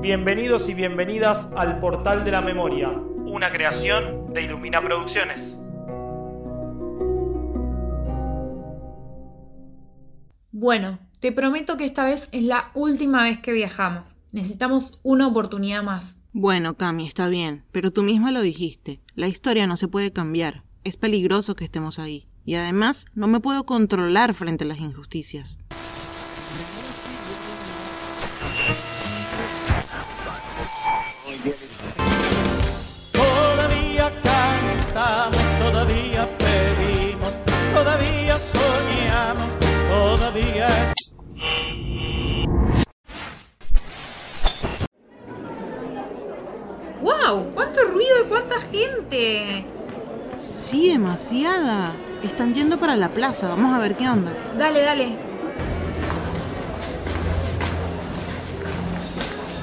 Bienvenidos y bienvenidas al Portal de la Memoria, una creación de Ilumina Producciones. Bueno, te prometo que esta vez es la última vez que viajamos. Necesitamos una oportunidad más. Bueno, Cami, está bien, pero tú misma lo dijiste. La historia no se puede cambiar. Es peligroso que estemos ahí. Y además, no me puedo controlar frente a las injusticias. ¡Cuánto ruido y cuánta gente! Sí, demasiada. Están yendo para la plaza. Vamos a ver qué onda. Dale, dale.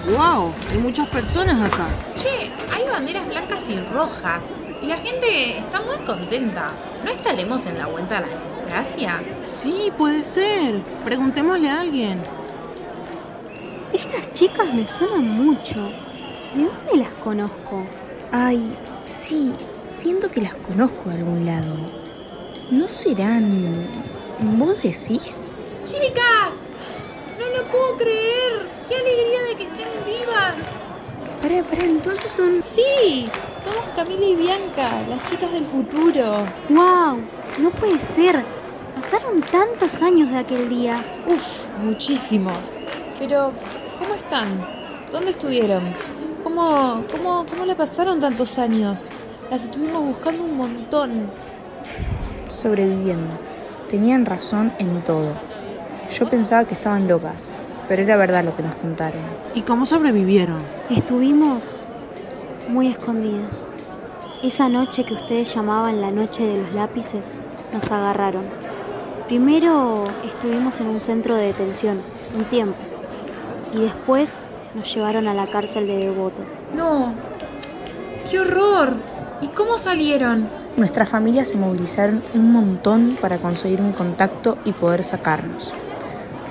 ¡Wow! Hay muchas personas acá. Che, hay banderas blancas y rojas. Y la gente está muy contenta. ¿No estaremos en la vuelta a la democracia? Sí, puede ser. Preguntémosle a alguien. Estas chicas me suenan mucho. ¿De dónde las conozco? Ay, sí, siento que las conozco de algún lado. ¿No serán... vos decís? ¡Chicas! ¡No lo puedo creer! ¡Qué alegría de que estén vivas! Pará, pará, entonces son... Sí, somos Camila y Bianca, las chicas del futuro. ¡Wow! No puede ser. Pasaron tantos años de aquel día. Uf, muchísimos. Pero, ¿cómo están? ¿Dónde estuvieron? ¿Cómo, cómo, cómo le pasaron tantos años? Las estuvimos buscando un montón. sobreviviendo. Tenían razón en todo. Yo pensaba que estaban locas, pero era verdad lo que nos contaron. ¿Y cómo sobrevivieron? Estuvimos muy escondidas. Esa noche que ustedes llamaban la noche de los lápices, nos agarraron. Primero estuvimos en un centro de detención, un tiempo. Y después nos llevaron a la cárcel de Devoto. ¡No! ¡Qué horror! ¿Y cómo salieron? Nuestras familias se movilizaron un montón para conseguir un contacto y poder sacarnos.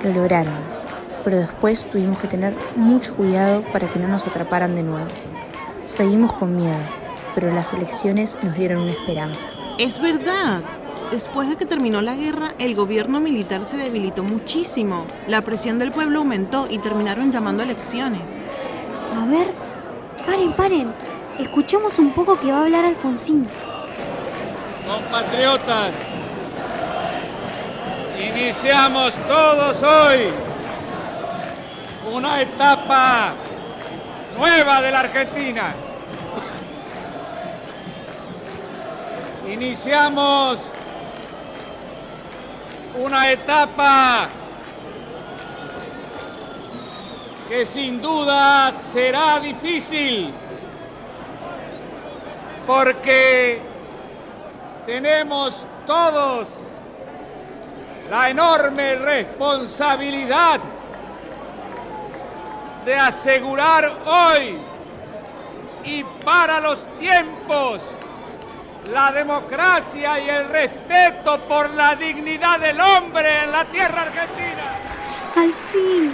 Lo lograron, pero después tuvimos que tener mucho cuidado para que no nos atraparan de nuevo. Seguimos con miedo, pero las elecciones nos dieron una esperanza. Es verdad. Después de que terminó la guerra, el gobierno militar se debilitó muchísimo. La presión del pueblo aumentó y terminaron llamando a elecciones. A ver, paren, paren. Escuchemos un poco que va a hablar Alfonsín. Compatriotas, iniciamos todos hoy una etapa nueva de la Argentina. Iniciamos una etapa que sin duda será difícil porque tenemos todos la enorme responsabilidad de asegurar hoy y para los tiempos la democracia y el respeto por la dignidad del hombre en la tierra argentina. Al fin,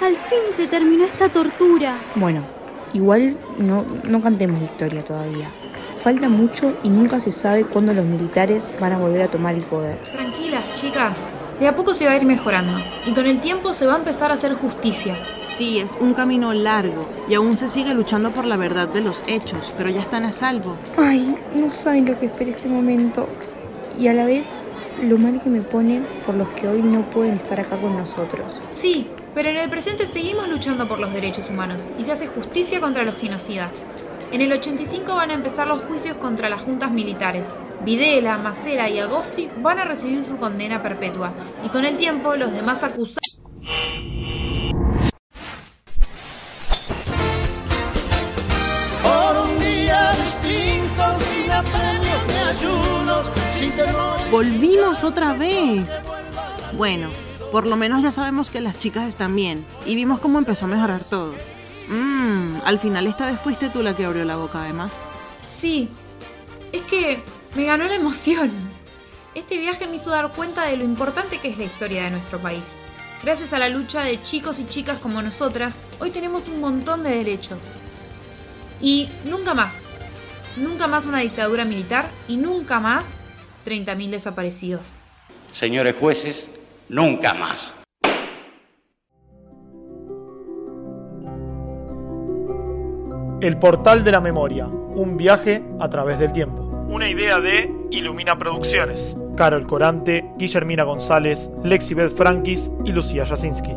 al fin se terminó esta tortura. Bueno, igual no, no cantemos victoria todavía. Falta mucho y nunca se sabe cuándo los militares van a volver a tomar el poder. Tranquilas, chicas. De a poco se va a ir mejorando. Y con el tiempo se va a empezar a hacer justicia. Sí, es un camino largo y aún se sigue luchando por la verdad de los hechos, pero ya están a salvo. Ay, no saben lo que espera este momento. Y a la vez, lo mal que me pone por los que hoy no pueden estar acá con nosotros. Sí, pero en el presente seguimos luchando por los derechos humanos y se hace justicia contra los genocidas. En el 85 van a empezar los juicios contra las juntas militares. Videla, Macera y Agosti van a recibir su condena perpetua y con el tiempo los demás acusados Por un día distinto, sin apremios ni ayunos, sin temor. ¡Volvimos otra vez! Bueno, por lo menos ya sabemos que las chicas están bien y vimos cómo empezó a mejorar todo. Mmm, al final esta vez fuiste tú la que abrió la boca además. Sí, es que me ganó la emoción. Este viaje me hizo dar cuenta de lo importante que es la historia de nuestro país. Gracias a la lucha de chicos y chicas como nosotras, hoy tenemos un montón de derechos. Y nunca más, nunca más una dictadura militar y nunca más 30.000 desaparecidos. Señores jueces, nunca más. El portal de la memoria, un viaje a través del tiempo. Una idea de Ilumina Producciones. Carol Corante, Guillermina González, Lexibeth Frankis y Lucía Jasinski.